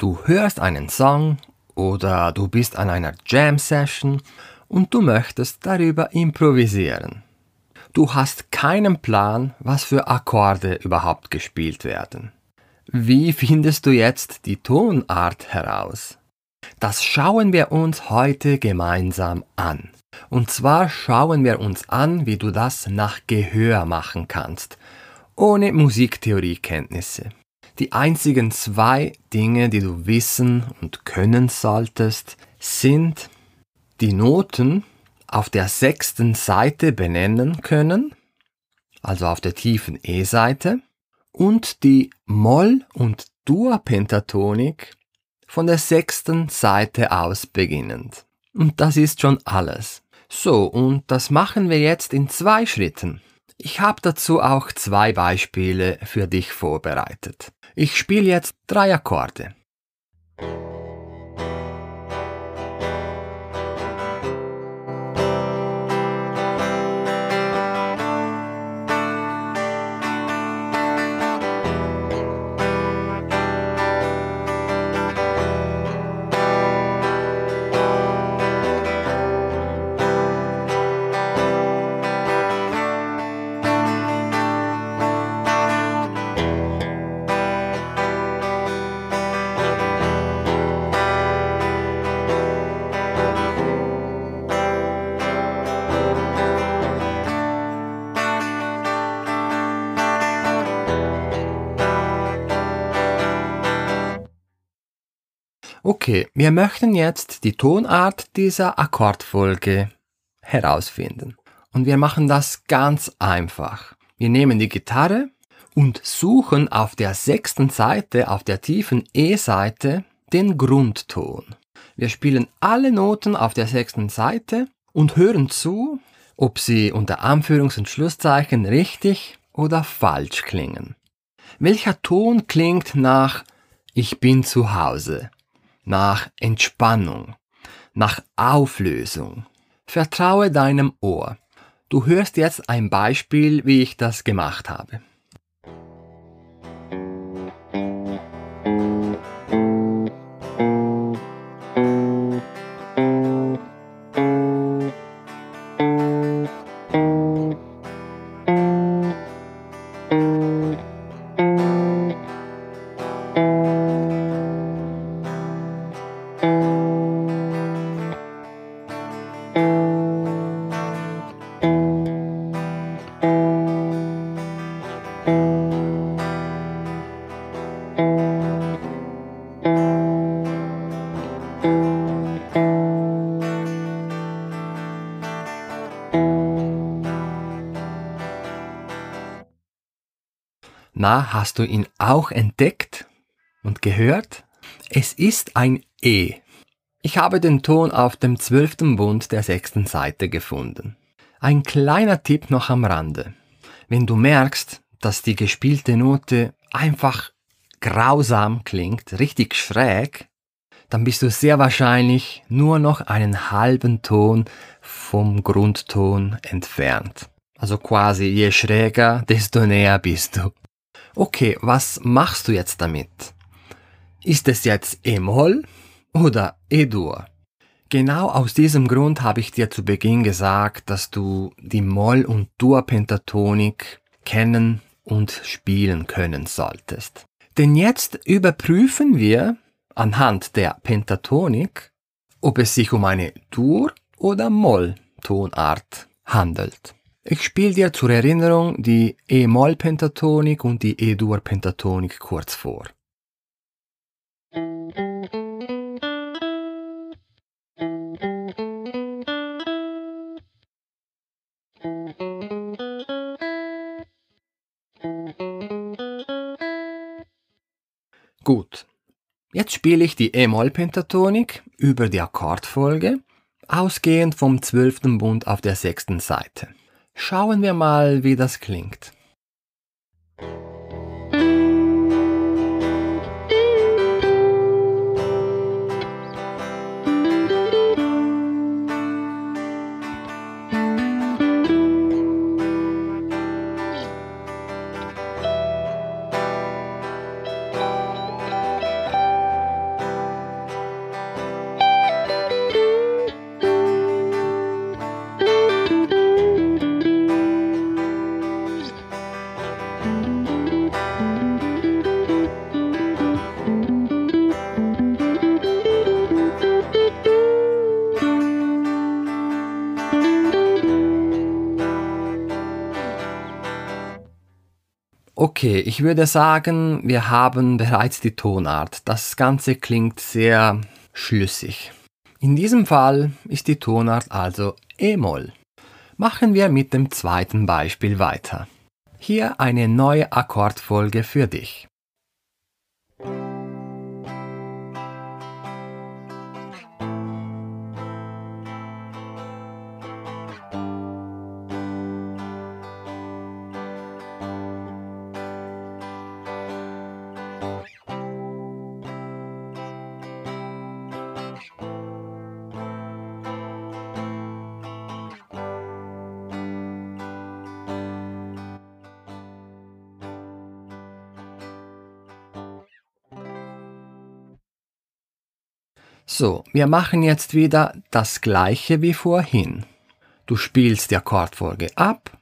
Du hörst einen Song oder du bist an einer Jam-Session und du möchtest darüber improvisieren. Du hast keinen Plan, was für Akkorde überhaupt gespielt werden. Wie findest du jetzt die Tonart heraus? Das schauen wir uns heute gemeinsam an. Und zwar schauen wir uns an, wie du das nach Gehör machen kannst, ohne Musiktheoriekenntnisse. Die einzigen zwei Dinge, die du wissen und können solltest, sind die Noten auf der sechsten Seite benennen können, also auf der tiefen E-Seite, und die Moll- und Dur-Pentatonik von der sechsten Seite aus beginnend. Und das ist schon alles. So, und das machen wir jetzt in zwei Schritten. Ich habe dazu auch zwei Beispiele für dich vorbereitet. Ich spiele jetzt drei Akkorde. Okay, wir möchten jetzt die Tonart dieser Akkordfolge herausfinden. Und wir machen das ganz einfach. Wir nehmen die Gitarre und suchen auf der sechsten Seite, auf der tiefen E-Seite, den Grundton. Wir spielen alle Noten auf der sechsten Seite und hören zu, ob sie unter Anführungs- und Schlusszeichen richtig oder falsch klingen. Welcher Ton klingt nach Ich bin zu Hause? Nach Entspannung, nach Auflösung. Vertraue deinem Ohr. Du hörst jetzt ein Beispiel, wie ich das gemacht habe. Na, hast du ihn auch entdeckt und gehört? Es ist ein E. Ich habe den Ton auf dem zwölften Bund der sechsten Seite gefunden. Ein kleiner Tipp noch am Rande. Wenn du merkst, dass die gespielte Note einfach grausam klingt, richtig schräg, dann bist du sehr wahrscheinlich nur noch einen halben Ton vom Grundton entfernt. Also quasi je schräger, desto näher bist du. Okay, was machst du jetzt damit? Ist es jetzt E-Moll oder E-Dur? Genau aus diesem Grund habe ich dir zu Beginn gesagt, dass du die Moll- und Dur-Pentatonik kennen und spielen können solltest. Denn jetzt überprüfen wir anhand der Pentatonik, ob es sich um eine Dur- oder Moll-Tonart handelt. Ich spiele dir zur Erinnerung die E-Moll-Pentatonik und die E-Dur-Pentatonik kurz vor. Gut, jetzt spiele ich die E-Moll-Pentatonik über die Akkordfolge, ausgehend vom zwölften Bund auf der sechsten Seite. Schauen wir mal, wie das klingt. Okay, ich würde sagen, wir haben bereits die Tonart. Das Ganze klingt sehr schlüssig. In diesem Fall ist die Tonart also E-Moll. Machen wir mit dem zweiten Beispiel weiter. Hier eine neue Akkordfolge für dich. So, wir machen jetzt wieder das gleiche wie vorhin. Du spielst die Akkordfolge ab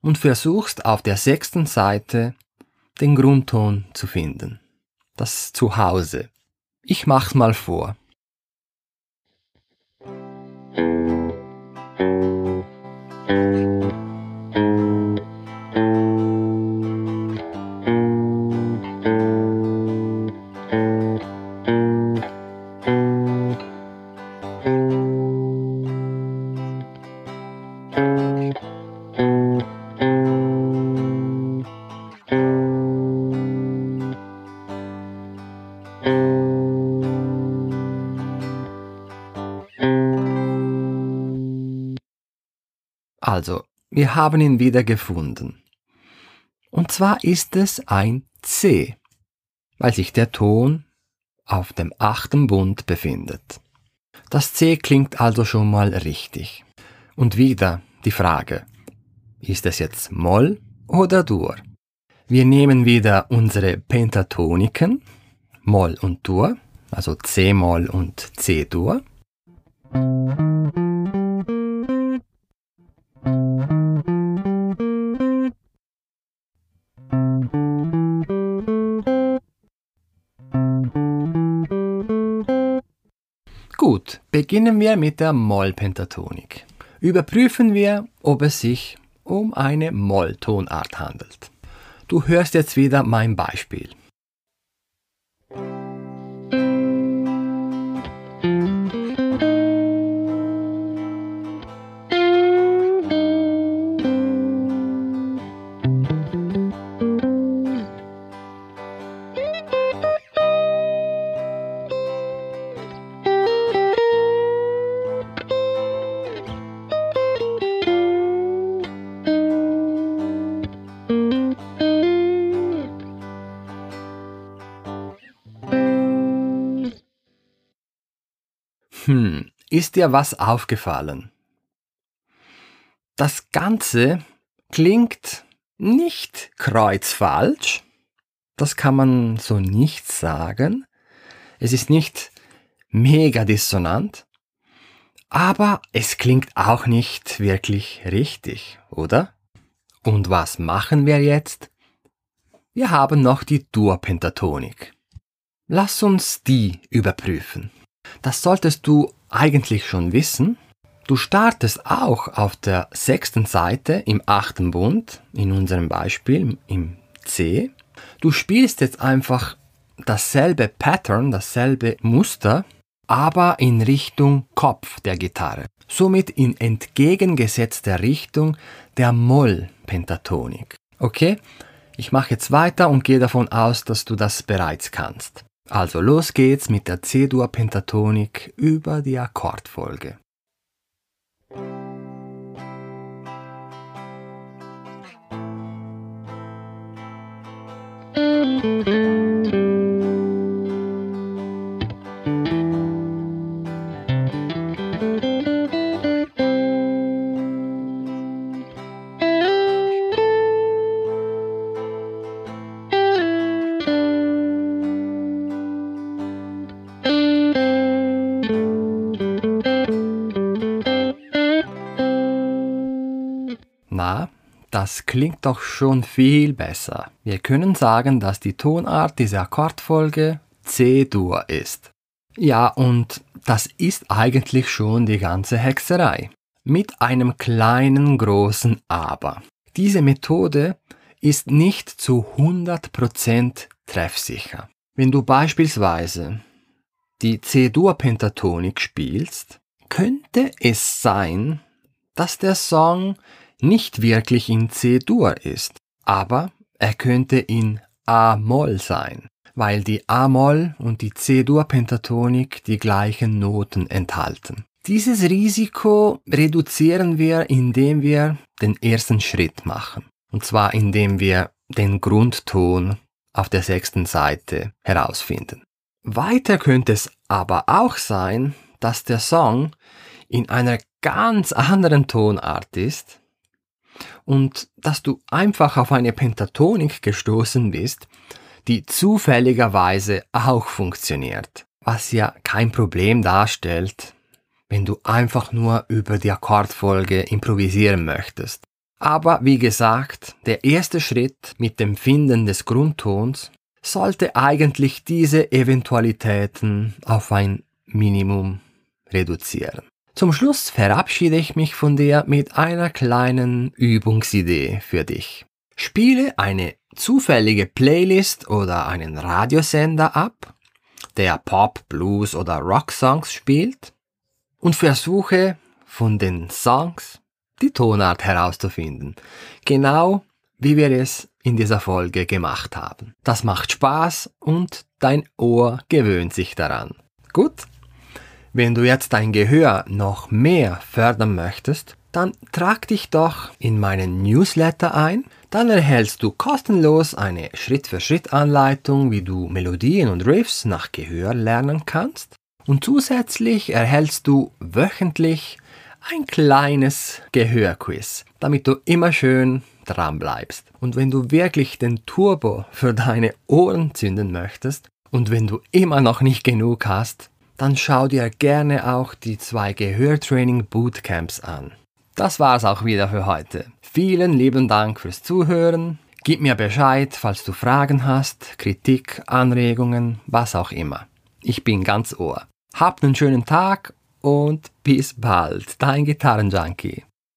und versuchst auf der sechsten Seite den Grundton zu finden. Das Zuhause. Ich mach's mal vor. Also, wir haben ihn wieder gefunden. Und zwar ist es ein C, weil sich der Ton auf dem achten Bund befindet. Das C klingt also schon mal richtig. Und wieder die Frage, ist es jetzt Moll oder Dur? Wir nehmen wieder unsere Pentatoniken, Moll und Dur, also C-Moll und C-Dur. Beginnen wir mit der Mollpentatonik. Überprüfen wir, ob es sich um eine Molltonart handelt. Du hörst jetzt wieder mein Beispiel. Hm, ist dir was aufgefallen? Das Ganze klingt nicht kreuzfalsch. Das kann man so nicht sagen. Es ist nicht mega dissonant. Aber es klingt auch nicht wirklich richtig, oder? Und was machen wir jetzt? Wir haben noch die Dur-Pentatonik. Lass uns die überprüfen. Das solltest du eigentlich schon wissen. Du startest auch auf der sechsten Seite im achten Bund, in unserem Beispiel im C. Du spielst jetzt einfach dasselbe Pattern, dasselbe Muster, aber in Richtung Kopf der Gitarre. Somit in entgegengesetzter Richtung der Moll-Pentatonik. Okay? Ich mache jetzt weiter und gehe davon aus, dass du das bereits kannst. Also los geht's mit der C-Dur-Pentatonik über die Akkordfolge. Na, das klingt doch schon viel besser. Wir können sagen, dass die Tonart dieser Akkordfolge C-Dur ist. Ja, und das ist eigentlich schon die ganze Hexerei. Mit einem kleinen großen Aber. Diese Methode ist nicht zu 100% treffsicher. Wenn du beispielsweise die C-Dur-Pentatonik spielst, könnte es sein, dass der Song nicht wirklich in C-Dur ist, aber er könnte in A-Moll sein, weil die A-Moll und die C-Dur-Pentatonik die gleichen Noten enthalten. Dieses Risiko reduzieren wir, indem wir den ersten Schritt machen. Und zwar indem wir den Grundton auf der sechsten Seite herausfinden. Weiter könnte es aber auch sein, dass der Song in einer ganz anderen Tonart ist und dass du einfach auf eine Pentatonik gestoßen bist, die zufälligerweise auch funktioniert, was ja kein Problem darstellt, wenn du einfach nur über die Akkordfolge improvisieren möchtest. Aber wie gesagt, der erste Schritt mit dem Finden des Grundtons sollte eigentlich diese Eventualitäten auf ein Minimum reduzieren. Zum Schluss verabschiede ich mich von dir mit einer kleinen Übungsidee für dich. Spiele eine zufällige Playlist oder einen Radiosender ab, der Pop, Blues oder Rock-Songs spielt und versuche von den Songs die Tonart herauszufinden. Genau wie wir es in dieser Folge gemacht haben. Das macht Spaß und dein Ohr gewöhnt sich daran. Gut? Wenn du jetzt dein Gehör noch mehr fördern möchtest, dann trag dich doch in meinen Newsletter ein. Dann erhältst du kostenlos eine Schritt-für-Schritt-Anleitung, wie du Melodien und Riffs nach Gehör lernen kannst. Und zusätzlich erhältst du wöchentlich ein kleines Gehörquiz, damit du immer schön dran bleibst. Und wenn du wirklich den Turbo für deine Ohren zünden möchtest und wenn du immer noch nicht genug hast, dann schau dir gerne auch die zwei Gehörtraining Bootcamps an. Das war's auch wieder für heute. Vielen lieben Dank fürs Zuhören. Gib mir Bescheid, falls du Fragen hast, Kritik, Anregungen, was auch immer. Ich bin ganz Ohr. Habt einen schönen Tag und bis bald. Dein Gitarrenjunkie.